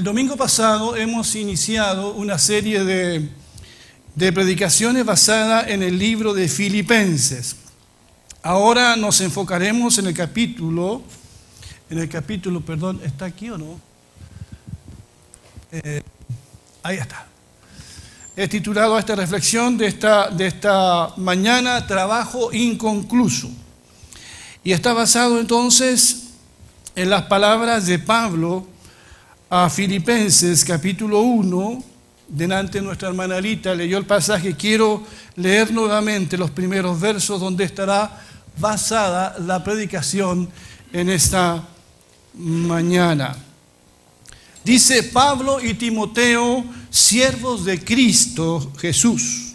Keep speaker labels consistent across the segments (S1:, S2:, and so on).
S1: El domingo pasado hemos iniciado una serie de, predicaciones basadas en el libro de Filipenses. Ahora nos enfocaremos en el capítulo, en el capítulo, perdón, ¿está aquí o no? Eh, ahí está. He titulado esta reflexión de esta mañana Trabajo inconcluso. Y está basado entonces en las palabras de Pablo a Filipenses capítulo 1. Delante nuestra hermana Alita leyó el pasaje. Quiero leer nuevamente los primeros versos donde estará basada la predicación en esta mañana. Dice Pablo y Timoteo, siervos de Cristo Jesús,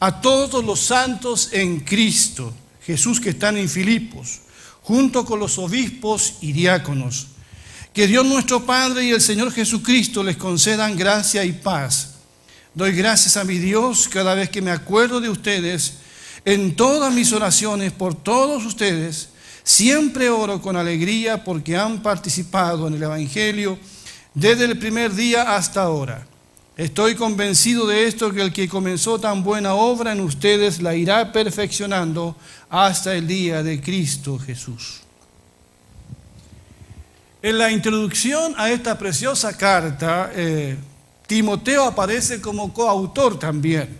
S1: a todos los santos en Cristo Jesús que están en Filipos, junto con los obispos y diáconos. Que Dios nuestro Padre y el Señor Jesucristo les concedan gracia y paz. Doy gracias a mi Dios cada vez que me acuerdo de ustedes en todas mis oraciones por todos ustedes. Siempre oro con alegría porque han participado en el Evangelio desde el primer día hasta ahora. Estoy convencido de esto, que el que comenzó tan buena obra en ustedes la irá perfeccionando hasta el día de Cristo Jesús. En la introducción a esta preciosa carta, eh, Timoteo aparece como coautor también.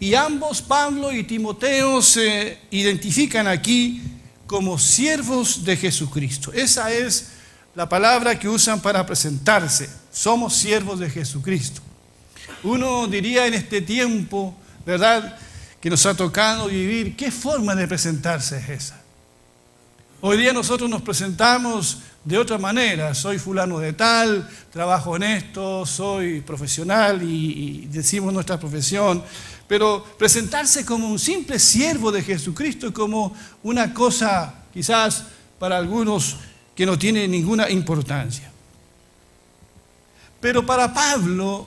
S1: Y ambos, Pablo y Timoteo, se identifican aquí como siervos de Jesucristo. Esa es la palabra que usan para presentarse. Somos siervos de Jesucristo. Uno diría en este tiempo, ¿verdad?, que nos ha tocado vivir, ¿qué forma de presentarse es esa? Hoy día nosotros nos presentamos de otra manera. Soy fulano de tal, trabajo en esto, soy profesional y, decimos nuestra profesión. Pero presentarse como un simple siervo de Jesucristo es como una cosa quizás para algunos que no tiene ninguna importancia. Pero para Pablo,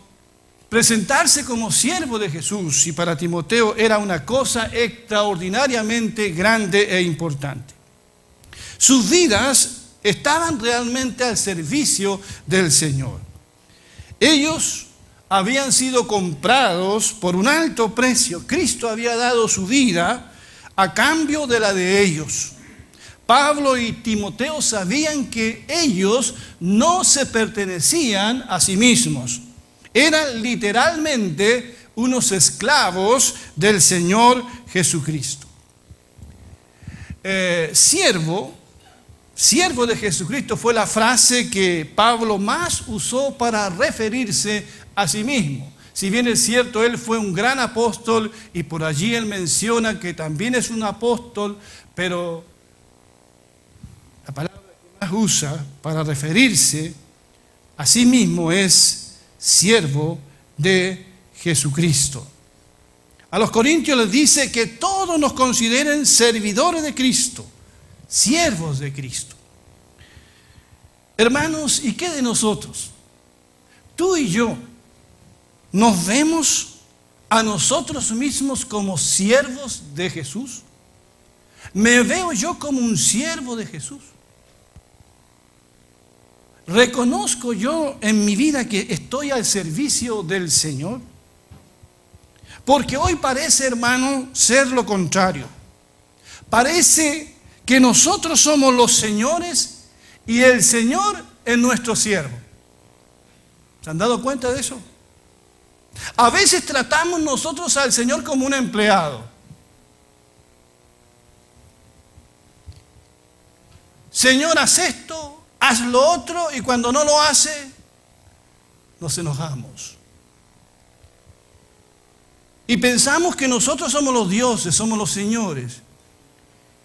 S1: presentarse como siervo de Jesús y para Timoteo era una cosa extraordinariamente grande e importante. Sus vidas estaban realmente al servicio del Señor. Ellos habían sido comprados por un alto precio. Cristo había dado su vida a cambio de la de ellos. Pablo y Timoteo sabían que ellos no se pertenecían a sí mismos. Eran literalmente unos esclavos del Señor Jesucristo. Eh, siervo, siervo de Jesucristo fue la frase que Pablo más usó para referirse a sí mismo. Si bien es cierto, él fue un gran apóstol y por allí él menciona que también es un apóstol, pero la palabra que más usa para referirse a sí mismo es siervo de Jesucristo. A los corintios les dice que todos nos consideren servidores de Cristo, siervos de Cristo. Hermanos, ¿y qué de nosotros? Tú y yo nos vemos a nosotros mismos como siervos de Jesús. ¿Me veo yo como un siervo de Jesús? ¿Reconozco yo en mi vida que estoy al servicio del Señor? Porque hoy parece, hermano, ser lo contrario. Parece que nosotros somos los señores y el Señor es nuestro siervo. ¿Se han dado cuenta de eso? A veces tratamos nosotros al Señor como un empleado. Señor, haz esto, haz lo otro y cuando no lo hace, nos enojamos. Y pensamos que nosotros somos los dioses, somos los señores.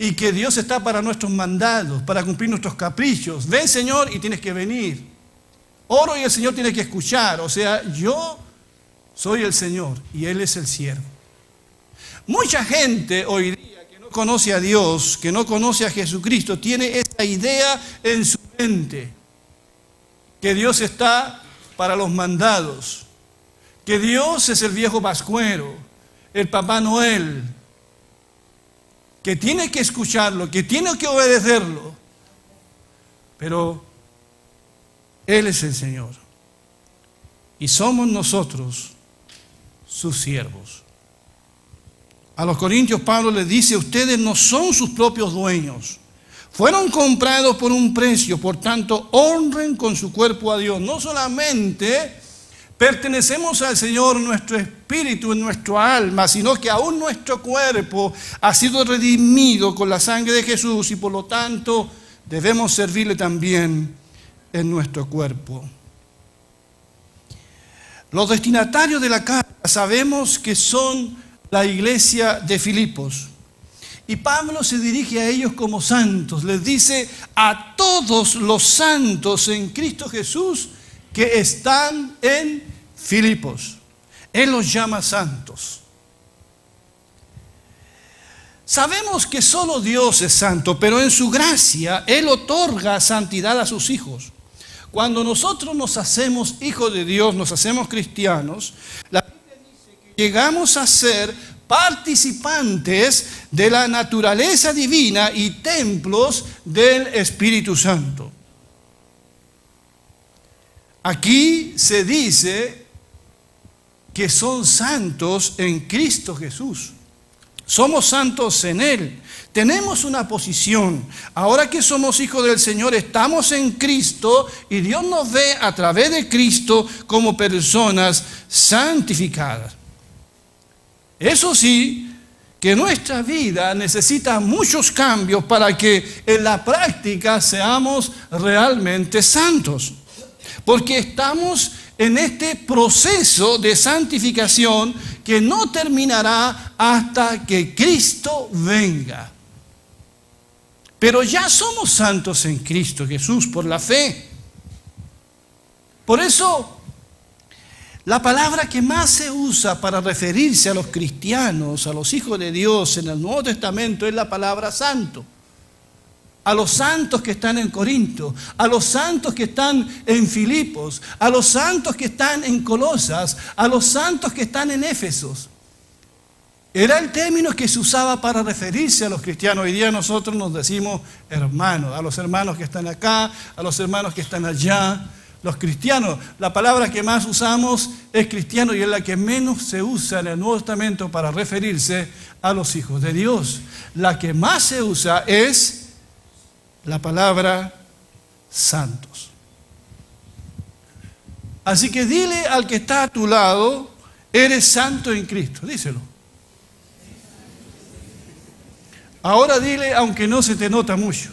S1: Y que Dios está para nuestros mandados, para cumplir nuestros caprichos. Ven Señor y tienes que venir. Oro y el Señor tiene que escuchar. O sea, yo soy el Señor y Él es el siervo. Mucha gente hoy día que no conoce a Dios, que no conoce a Jesucristo, tiene esa idea en su que Dios está para los mandados, que Dios es el viejo pascuero, el Papá Noel, que tiene que escucharlo, que tiene que obedecerlo, pero Él es el Señor. y somos nosotros sus siervos. A los corintios Pablo les dice, ustedes no son sus propios dueños. Fueron comprados por un precio, por tanto honren con su cuerpo a Dios. No solamente pertenecemos al Señor nuestro espíritu, en nuestro alma, sino que aún nuestro cuerpo ha sido redimido con la sangre de Jesús y por lo tanto debemos servirle también en nuestro cuerpo. Los destinatarios de la carta sabemos que son la iglesia de Filipos. Y Pablo se dirige a ellos como santos. Les dice a todos los santos en Cristo Jesús que están en Filipos. Él los llama santos. Sabemos que solo Dios es santo, pero en su gracia Él otorga santidad a sus hijos. Cuando nosotros nos hacemos hijos de Dios, nos hacemos cristianos, la Biblia dice que llegamos a ser participantes de la naturaleza divina y templos del Espíritu Santo. Aquí se dice que son santos en Cristo Jesús. Somos santos en Él. Tenemos una posición. Ahora que somos hijos del Señor, estamos en Cristo y Dios nos ve a través de Cristo como personas santificadas. Eso sí, que nuestra vida necesita muchos cambios para que en la práctica seamos realmente santos. Porque estamos en este proceso de santificación que no terminará hasta que Cristo venga. Pero ya somos santos en Cristo Jesús por la fe. Por eso, la palabra que más se usa para referirse a los cristianos, a los hijos de Dios en el Nuevo Testamento es la palabra santo. A los santos que están en Corinto, a los santos que están en Filipos, a los santos que están en Colosas, a los santos que están en Éfesos. Era el término que se usaba para referirse a los cristianos. Hoy día nosotros nos decimos hermanos, a los hermanos que están acá, a los hermanos que están allá. Los cristianos, la palabra que más usamos es cristiano y es la que menos se usa en el Nuevo Testamento para referirse a los hijos de Dios. La que más se usa es la palabra santos. Así que dile al que está a tu lado, eres santo en Cristo. Díselo. Ahora dile, aunque no se te nota mucho.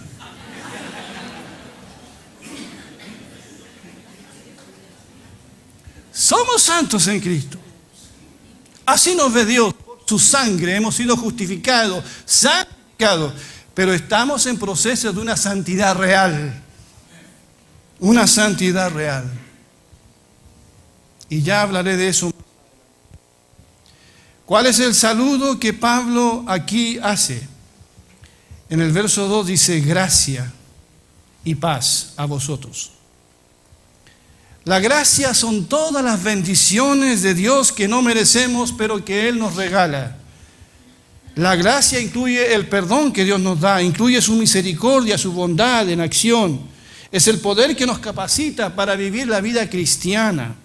S1: Somos santos en Cristo. Así nos ve Dios. Su sangre hemos sido justificados, santificados, pero estamos en proceso de una santidad real. Una santidad real. Y ya hablaré de eso. ¿Cuál es el saludo que Pablo aquí hace? En el verso 2 dice, gracia y paz a vosotros. La gracia son todas las bendiciones de Dios que no merecemos, pero que Él nos regala. La gracia incluye el perdón que Dios nos da, incluye su misericordia, su bondad en acción. Es el poder que nos capacita para vivir la vida cristiana.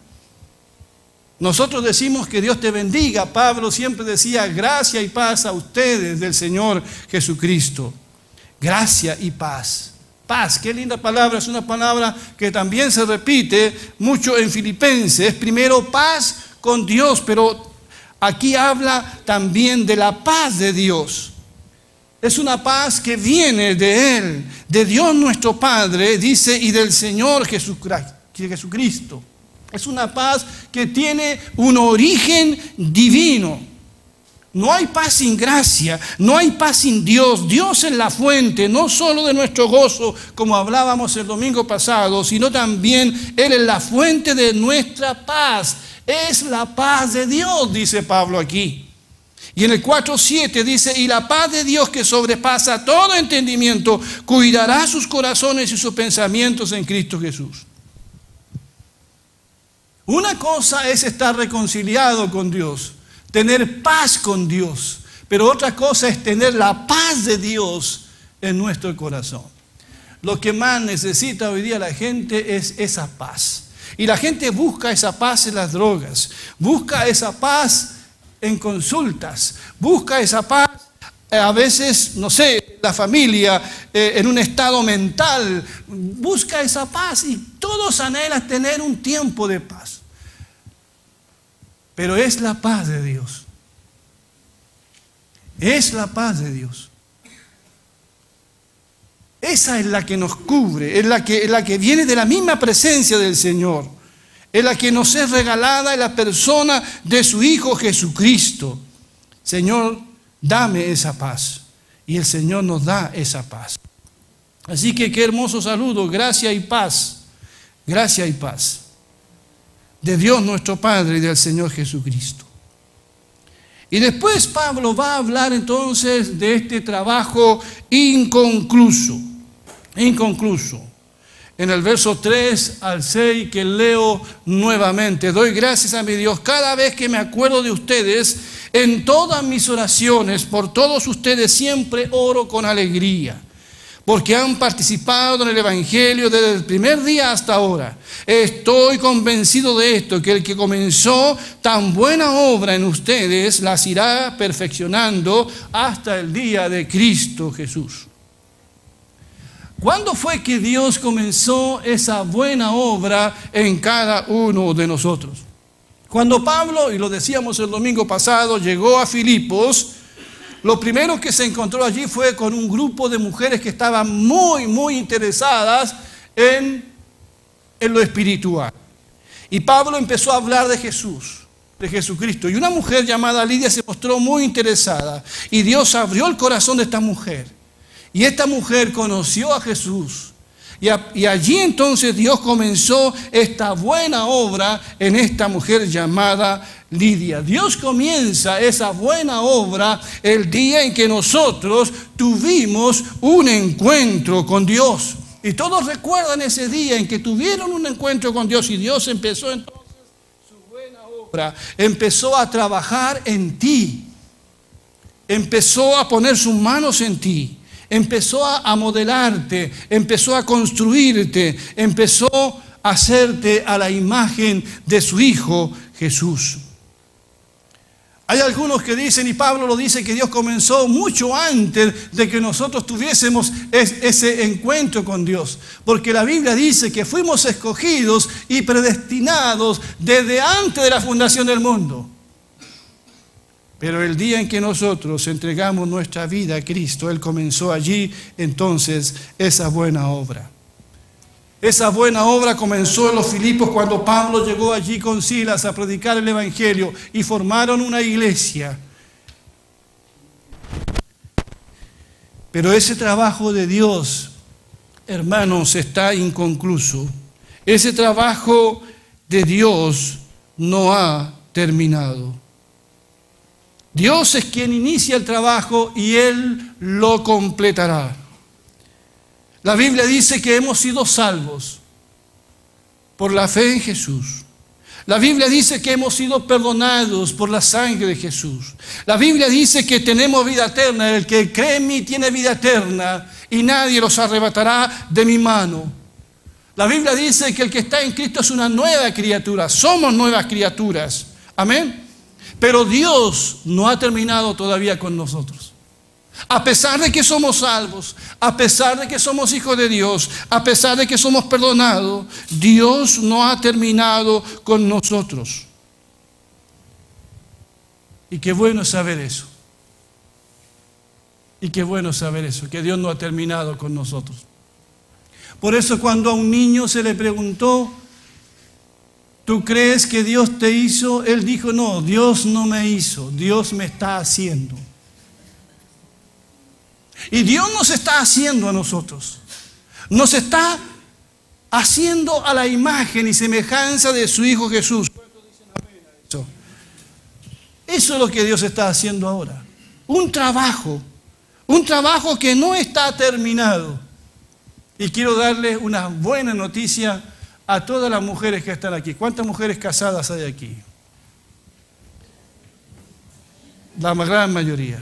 S1: Nosotros decimos que Dios te bendiga. Pablo siempre decía gracia y paz a ustedes del Señor Jesucristo. Gracia y paz. Paz, qué linda palabra, es una palabra que también se repite mucho en Filipenses. Es primero paz con Dios, pero aquí habla también de la paz de Dios. Es una paz que viene de Él, de Dios nuestro Padre, dice, y del Señor Jesucristo. Es una paz que tiene un origen divino. No hay paz sin gracia, no hay paz sin Dios. Dios es la fuente, no solo de nuestro gozo, como hablábamos el domingo pasado, sino también Él es la fuente de nuestra paz. Es la paz de Dios, dice Pablo aquí. Y en el 4.7 dice, y la paz de Dios que sobrepasa todo entendimiento, cuidará sus corazones y sus pensamientos en Cristo Jesús. Una cosa es estar reconciliado con Dios, tener paz con Dios, pero otra cosa es tener la paz de Dios en nuestro corazón. Lo que más necesita hoy día la gente es esa paz. Y la gente busca esa paz en las drogas, busca esa paz en consultas, busca esa paz eh, a veces, no sé, la familia eh, en un estado mental, busca esa paz y todos anhelan tener un tiempo de paz. Pero es la paz de Dios. Es la paz de Dios. Esa es la que nos cubre, es la que, la que viene de la misma presencia del Señor. Es la que nos es regalada en la persona de su Hijo Jesucristo. Señor, dame esa paz. Y el Señor nos da esa paz. Así que qué hermoso saludo, gracia y paz, gracia y paz de Dios nuestro Padre y del Señor Jesucristo. Y después Pablo va a hablar entonces de este trabajo inconcluso, inconcluso. En el verso 3 al 6 que leo nuevamente, doy gracias a mi Dios cada vez que me acuerdo de ustedes en todas mis oraciones, por todos ustedes siempre oro con alegría, porque han participado en el Evangelio desde el primer día hasta ahora. Estoy convencido de esto, que el que comenzó tan buena obra en ustedes las irá perfeccionando hasta el día de Cristo Jesús. ¿Cuándo fue que Dios comenzó esa buena obra en cada uno de nosotros? Cuando Pablo, y lo decíamos el domingo pasado, llegó a Filipos, lo primero que se encontró allí fue con un grupo de mujeres que estaban muy, muy interesadas en, en lo espiritual. Y Pablo empezó a hablar de Jesús, de Jesucristo. Y una mujer llamada Lidia se mostró muy interesada. Y Dios abrió el corazón de esta mujer. Y esta mujer conoció a Jesús. Y, allí entonces Dios comenzó esta buena obra en esta mujer llamada Lidia. Dios comienza esa buena obra el día en que nosotros tuvimos un encuentro con Dios. Y todos recuerdan ese día en que tuvieron un encuentro con Dios y Dios empezó entonces su buena obra, empezó a trabajar en ti, empezó a poner sus manos en ti empezó a, modelarte, empezó a construirte, empezó a hacerte a la imagen de su Hijo Jesús. Hay algunos que dicen, y Pablo lo dice, que Dios comenzó mucho antes de que nosotros tuviésemos ese encuentro con Dios. Porque la Biblia dice que fuimos escogidos y predestinados desde antes de la fundación del mundo. Pero el día en que nosotros entregamos nuestra vida a Cristo, Él comenzó allí entonces esa buena obra. Esa buena obra comenzó en los Filipos cuando Pablo llegó allí con Silas a predicar el Evangelio y formaron una iglesia. Pero ese trabajo de Dios, hermanos, está inconcluso. Ese trabajo de Dios no ha terminado. Dios es quien inicia el trabajo y Él lo completará. La Biblia dice que hemos sido salvos por la fe en Jesús. La Biblia dice que hemos sido perdonados por la sangre de Jesús. La Biblia dice que tenemos vida eterna. El que cree en mí tiene vida eterna y nadie los arrebatará de mi mano. La Biblia dice que el que está en Cristo es una nueva criatura. Somos nuevas criaturas. Amén. Pero Dios no ha terminado todavía con nosotros. A pesar de que somos salvos, a pesar de que somos hijos de Dios, a pesar de que somos perdonados, Dios no ha terminado con nosotros. Y qué bueno saber eso. Y qué bueno saber eso, que Dios no ha terminado con nosotros. Por eso cuando a un niño se le preguntó, ¿Tú crees que Dios te hizo? Él dijo, no, Dios no me hizo, Dios me está haciendo. Y Dios nos está haciendo a nosotros. Nos está haciendo a la imagen y semejanza de su Hijo Jesús. Eso es lo que Dios está haciendo ahora. Un trabajo, un trabajo que no está terminado. Y quiero darles una buena noticia a todas las mujeres que están aquí. ¿Cuántas mujeres casadas hay aquí? La gran mayoría.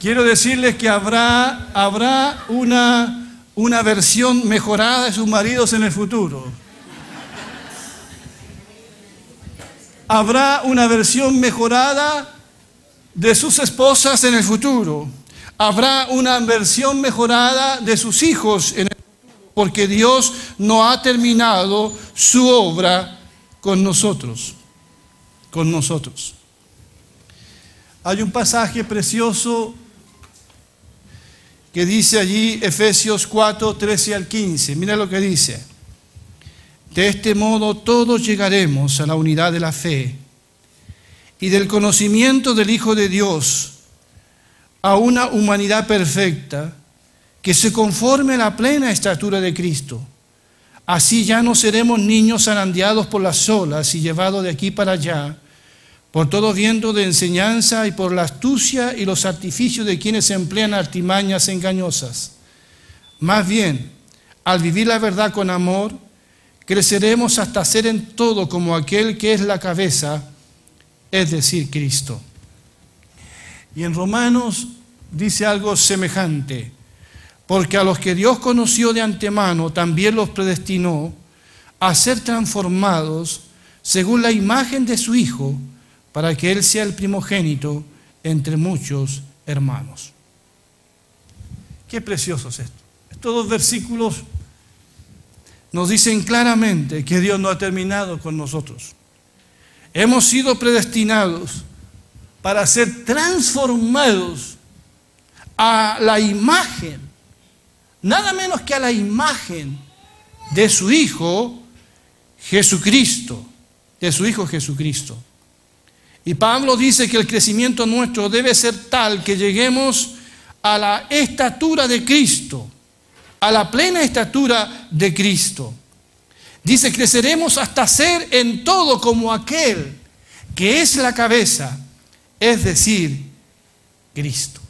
S1: Quiero decirles que habrá, habrá una, una versión mejorada de sus maridos en el futuro. Habrá una versión mejorada de sus esposas en el futuro. Habrá una versión mejorada de sus hijos en el futuro, porque Dios no ha terminado su obra con nosotros. Con nosotros. Hay un pasaje precioso que dice allí Efesios 4, 13 al 15. Mira lo que dice. De este modo todos llegaremos a la unidad de la fe y del conocimiento del Hijo de Dios, a una humanidad perfecta que se conforme a la plena estatura de Cristo. Así ya no seremos niños zarandeados por las olas y llevados de aquí para allá, por todo viento de enseñanza y por la astucia y los artificios de quienes emplean artimañas engañosas. Más bien, al vivir la verdad con amor, creceremos hasta ser en todo como aquel que es la cabeza, es decir, Cristo. Y en Romanos dice algo semejante, porque a los que Dios conoció de antemano también los predestinó a ser transformados según la imagen de su Hijo, para que Él sea el primogénito entre muchos hermanos. Qué precioso es esto. Estos dos versículos nos dicen claramente que Dios no ha terminado con nosotros. Hemos sido predestinados para ser transformados a la imagen, nada menos que a la imagen de su Hijo Jesucristo, de su Hijo Jesucristo. Y Pablo dice que el crecimiento nuestro debe ser tal que lleguemos a la estatura de Cristo a la plena estatura de Cristo. Dice, creceremos hasta ser en todo como aquel que es la cabeza, es decir, Cristo.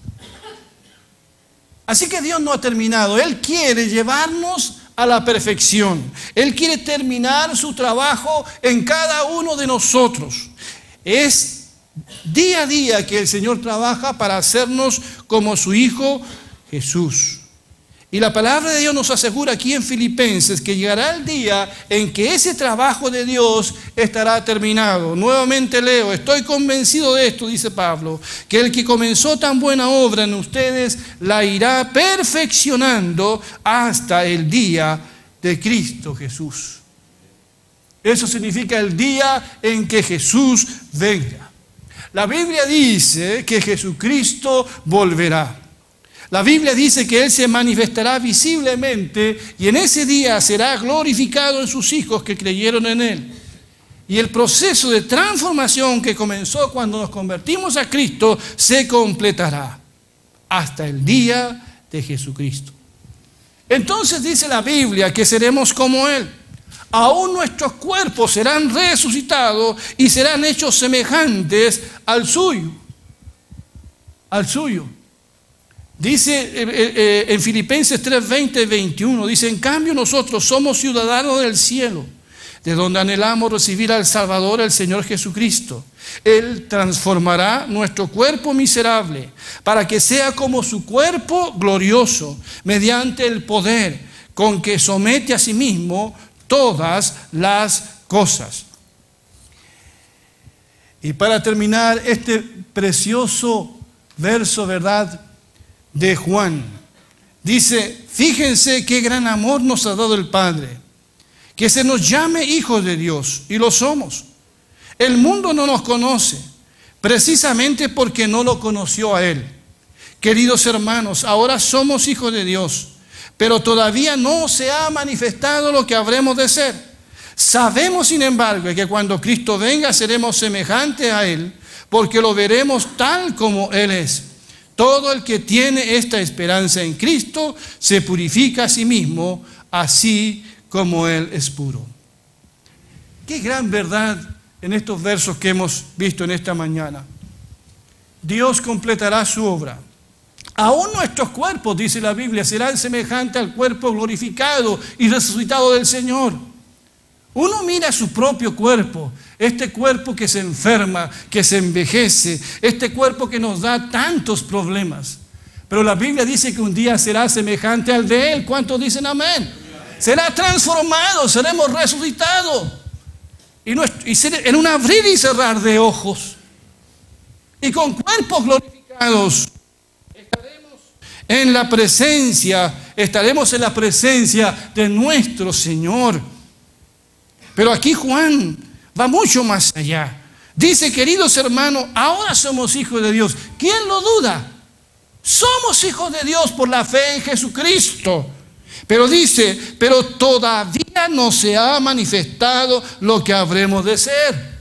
S1: Así que Dios no ha terminado, Él quiere llevarnos a la perfección. Él quiere terminar su trabajo en cada uno de nosotros. Es día a día que el Señor trabaja para hacernos como su Hijo Jesús. Y la palabra de Dios nos asegura aquí en Filipenses que llegará el día en que ese trabajo de Dios estará terminado. Nuevamente leo, estoy convencido de esto, dice Pablo, que el que comenzó tan buena obra en ustedes la irá perfeccionando hasta el día de Cristo Jesús. Eso significa el día en que Jesús venga. La Biblia dice que Jesucristo volverá. La Biblia dice que Él se manifestará visiblemente y en ese día será glorificado en sus hijos que creyeron en Él. Y el proceso de transformación que comenzó cuando nos convertimos a Cristo se completará hasta el día de Jesucristo. Entonces dice la Biblia que seremos como Él. Aún nuestros cuerpos serán resucitados y serán hechos semejantes al suyo. Al suyo. Dice eh, eh, eh, en Filipenses 3, 20, 21, dice, en cambio nosotros somos ciudadanos del cielo, de donde anhelamos recibir al Salvador, el Señor Jesucristo. Él transformará nuestro cuerpo miserable para que sea como su cuerpo glorioso, mediante el poder con que somete a sí mismo todas las cosas. Y para terminar este precioso verso, ¿verdad? De Juan. Dice, fíjense qué gran amor nos ha dado el Padre, que se nos llame hijos de Dios, y lo somos. El mundo no nos conoce, precisamente porque no lo conoció a Él. Queridos hermanos, ahora somos hijos de Dios, pero todavía no se ha manifestado lo que habremos de ser. Sabemos, sin embargo, que cuando Cristo venga seremos semejantes a Él, porque lo veremos tal como Él es. Todo el que tiene esta esperanza en Cristo se purifica a sí mismo, así como Él es puro. Qué gran verdad en estos versos que hemos visto en esta mañana. Dios completará su obra. Aún nuestros cuerpos, dice la Biblia, serán semejantes al cuerpo glorificado y resucitado del Señor. Uno mira su propio cuerpo, este cuerpo que se enferma, que se envejece, este cuerpo que nos da tantos problemas. Pero la Biblia dice que un día será semejante al de Él. ¿Cuántos dicen amén? Será transformado, seremos resucitados. y, en un abrir y cerrar de ojos y con cuerpos glorificados estaremos en la presencia, estaremos en la presencia de nuestro Señor. Pero aquí Juan va mucho más allá. Dice, queridos hermanos, ahora somos hijos de Dios. ¿Quién lo duda? Somos hijos de Dios por la fe en Jesucristo. Pero dice, pero todavía no se ha manifestado lo que habremos de ser.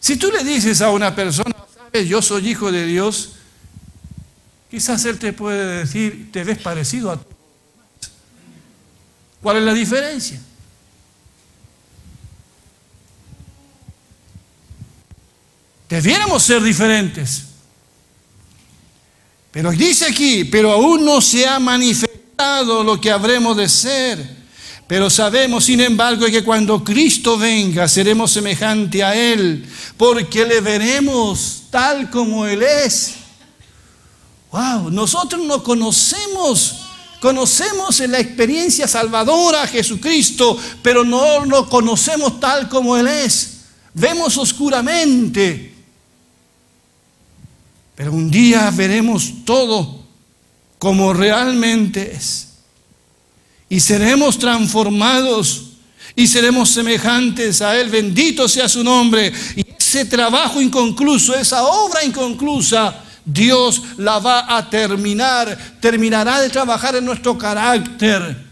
S1: Si tú le dices a una persona, sabes, yo soy hijo de Dios, quizás él te puede decir, te ves parecido a tu ¿Cuál es la diferencia? Debiéramos ser diferentes. Pero dice aquí, pero aún no se ha manifestado lo que habremos de ser. Pero sabemos, sin embargo, que cuando Cristo venga, seremos semejante a Él, porque le veremos tal como Él es. Wow, nosotros no conocemos, conocemos en la experiencia salvadora a Jesucristo, pero no lo conocemos tal como Él es. Vemos oscuramente, pero un día veremos todo como realmente es. Y seremos transformados y seremos semejantes a Él. Bendito sea su nombre. Y ese trabajo inconcluso, esa obra inconclusa, Dios la va a terminar. Terminará de trabajar en nuestro carácter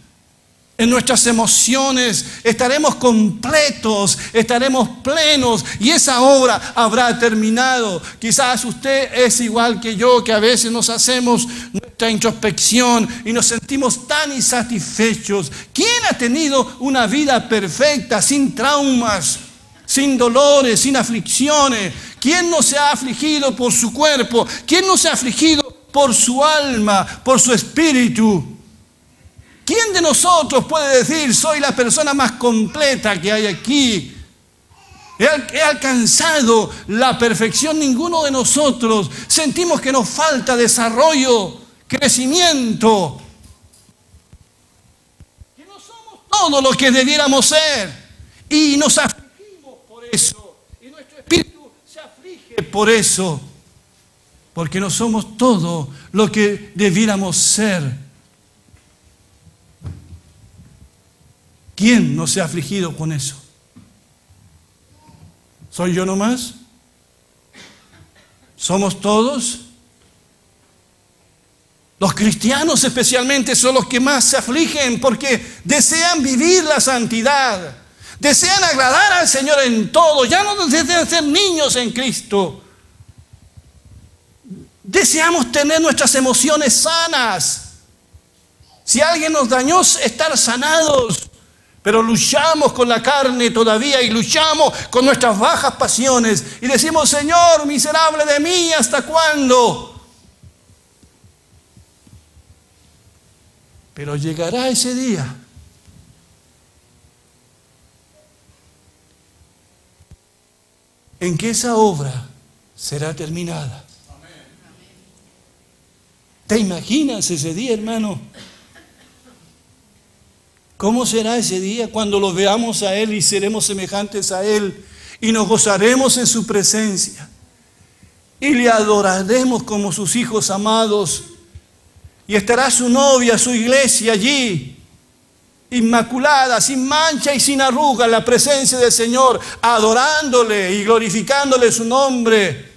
S1: en nuestras emociones, estaremos completos, estaremos plenos y esa obra habrá terminado. Quizás usted es igual que yo, que a veces nos hacemos nuestra introspección y nos sentimos tan insatisfechos. ¿Quién ha tenido una vida perfecta, sin traumas, sin dolores, sin aflicciones? ¿Quién no se ha afligido por su cuerpo? ¿Quién no se ha afligido por su alma, por su espíritu? ¿Quién de nosotros puede decir, soy la persona más completa que hay aquí? He, alcanzado la perfección, ninguno de nosotros sentimos que nos falta desarrollo, crecimiento, que no somos todo lo que debiéramos ser y nos por y nuestro espíritu se aflige por eso, porque no somos todo lo que debiéramos ser. ¿Quién no se ha afligido con eso? ¿Soy yo nomás? ¿Somos todos? Los cristianos especialmente son los que más se afligen porque desean vivir la santidad, desean agradar al Señor en todo, ya no desean ser niños en Cristo. Deseamos tener nuestras emociones sanas. Si alguien nos dañó, estar sanados. Pero luchamos con la carne todavía y luchamos con nuestras bajas pasiones y decimos, Señor, miserable de mí, ¿hasta cuándo? Pero llegará ese día. En que esa obra será terminada. ¿Te imaginas ese día, hermano? ¿Cómo será ese día cuando lo veamos a Él y seremos semejantes a Él y nos gozaremos en su presencia y le adoraremos como sus hijos amados y estará su novia, su iglesia allí, inmaculada, sin mancha y sin arruga en la presencia del Señor, adorándole y glorificándole su nombre?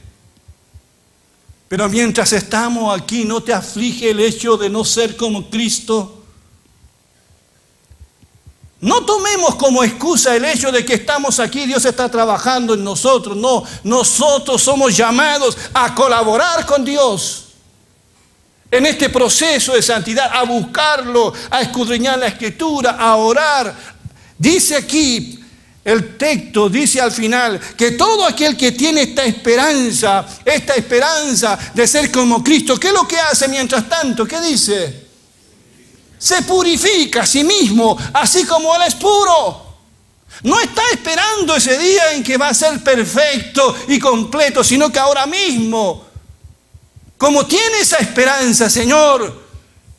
S1: Pero mientras estamos aquí, ¿no te aflige el hecho de no ser como Cristo? No tomemos como excusa el hecho de que estamos aquí, Dios está trabajando en nosotros. No, nosotros somos llamados a colaborar con Dios en este proceso de santidad, a buscarlo, a escudriñar la escritura, a orar. Dice aquí el texto, dice al final, que todo aquel que tiene esta esperanza, esta esperanza de ser como Cristo, ¿qué es lo que hace mientras tanto? ¿Qué dice? se purifica a sí mismo, así como Él es puro. No está esperando ese día en que va a ser perfecto y completo, sino que ahora mismo, como tiene esa esperanza, Señor,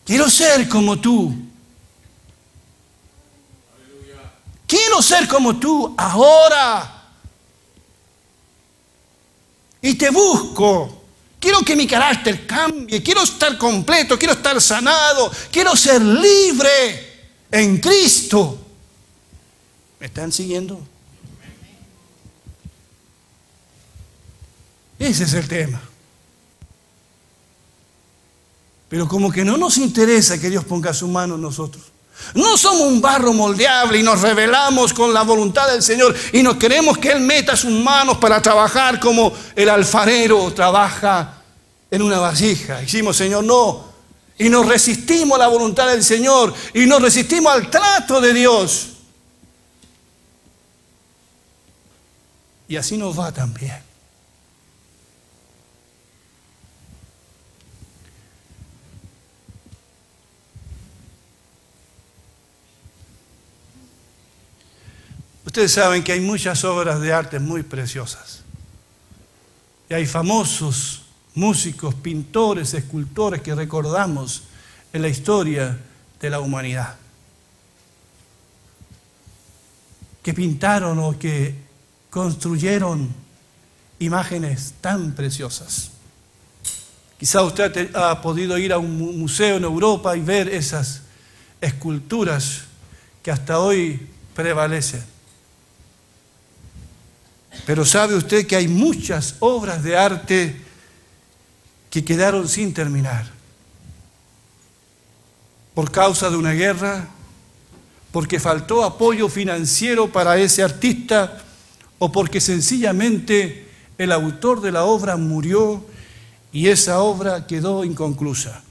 S1: quiero ser como tú. quiero ser como tú ahora. Y te busco. Quiero que mi carácter cambie. Quiero estar completo. Quiero estar sanado. Quiero ser libre en Cristo. ¿Me están siguiendo? Ese es el tema. Pero como que no nos interesa que Dios ponga su mano en nosotros. No somos un barro moldeable y nos revelamos con la voluntad del Señor y nos queremos que Él meta sus manos para trabajar como el alfarero trabaja en una vasija. Decimos, Señor, no. Y nos resistimos a la voluntad del Señor y nos resistimos al trato de Dios. Y así nos va también. Ustedes saben que hay muchas obras de arte muy preciosas. Y hay famosos músicos, pintores, escultores que recordamos en la historia de la humanidad. Que pintaron o que construyeron imágenes tan preciosas. Quizá usted ha podido ir a un museo en Europa y ver esas esculturas que hasta hoy prevalecen. Pero sabe usted que hay muchas obras de arte que quedaron sin terminar. Por causa de una guerra, porque faltó apoyo financiero para ese artista o porque sencillamente el autor de la obra murió y esa obra quedó inconclusa.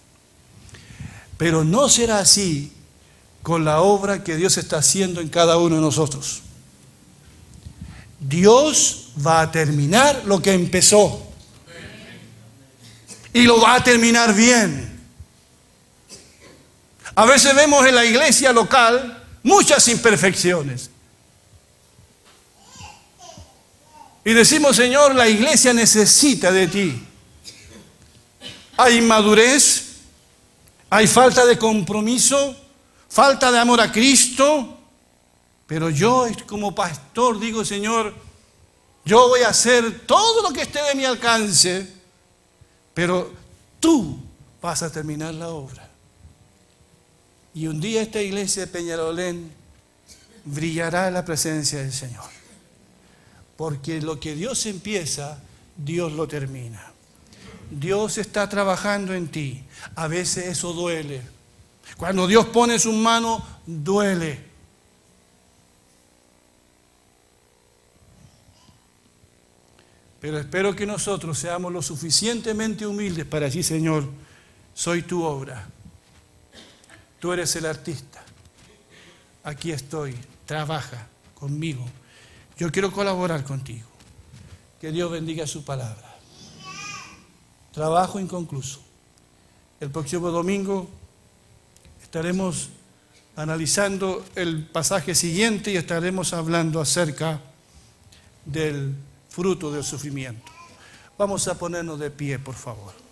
S1: Pero no será así con la obra que Dios está haciendo en cada uno de nosotros. Dios va a terminar lo que empezó. Y lo va a terminar bien. A veces vemos en la iglesia local muchas imperfecciones. Y decimos, Señor, la iglesia necesita de ti. Hay inmadurez, hay falta de compromiso, falta de amor a Cristo, pero yo como pastor digo, Señor, yo voy a hacer todo lo que esté de mi alcance, pero tú vas a terminar la obra. Y un día esta iglesia de Peñalolén brillará en la presencia del Señor. Porque lo que Dios empieza, Dios lo termina. Dios está trabajando en ti. A veces eso duele. Cuando Dios pone su mano, duele. Pero espero que nosotros seamos lo suficientemente humildes para decir, Señor, soy tu obra. Tú eres el artista. Aquí estoy. Trabaja conmigo. Yo quiero colaborar contigo. Que Dios bendiga su palabra. Trabajo inconcluso. El próximo domingo estaremos analizando el pasaje siguiente y estaremos hablando acerca del fruto del sufrimiento. Vamos a ponernos de pie, por favor.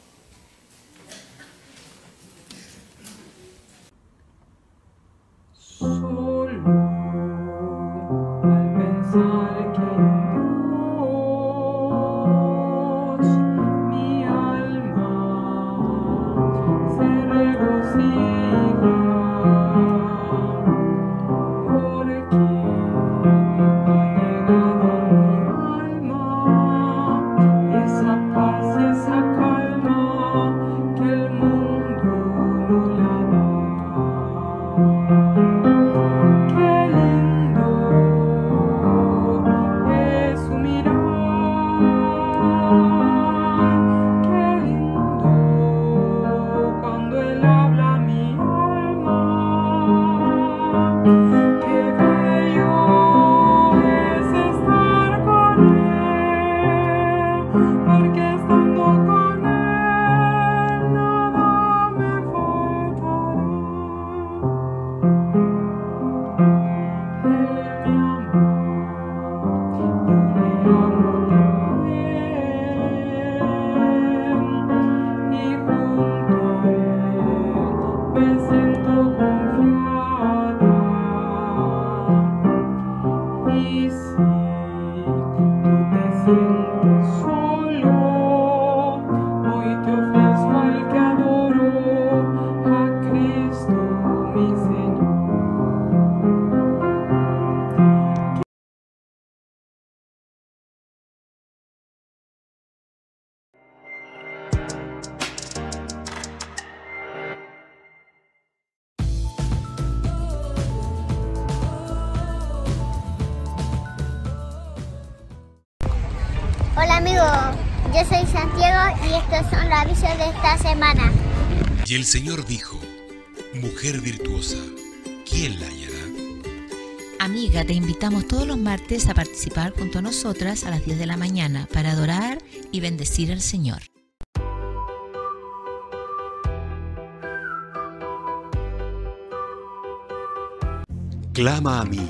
S2: Y
S3: el Señor dijo, Mujer virtuosa, ¿quién la hallará?
S4: Amiga, te invitamos todos los martes a participar junto a nosotras a las 10 de la mañana para adorar y bendecir al Señor.
S3: Clama a mí,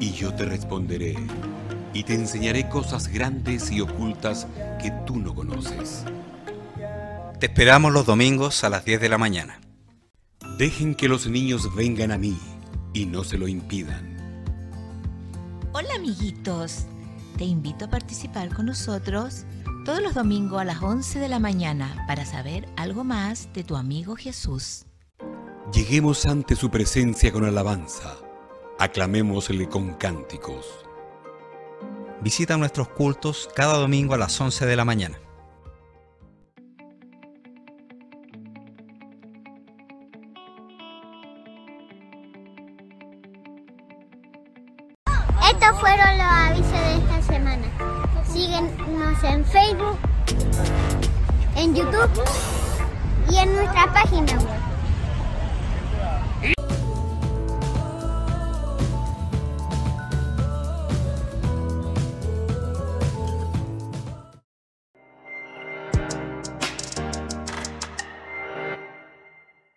S3: y yo te responderé, y te enseñaré cosas grandes y ocultas que tú no conoces.
S5: Te esperamos los domingos a las 10 de la mañana.
S3: Dejen que los niños vengan a mí, y no se lo impidan.
S4: Hola amiguitos, te invito a participar con nosotros todos los domingos a las 11 de la mañana para saber algo más de tu amigo Jesús.
S3: Lleguemos ante su presencia con alabanza, aclamémosle con cánticos.
S5: Visita nuestros cultos cada domingo a las 11 de la mañana.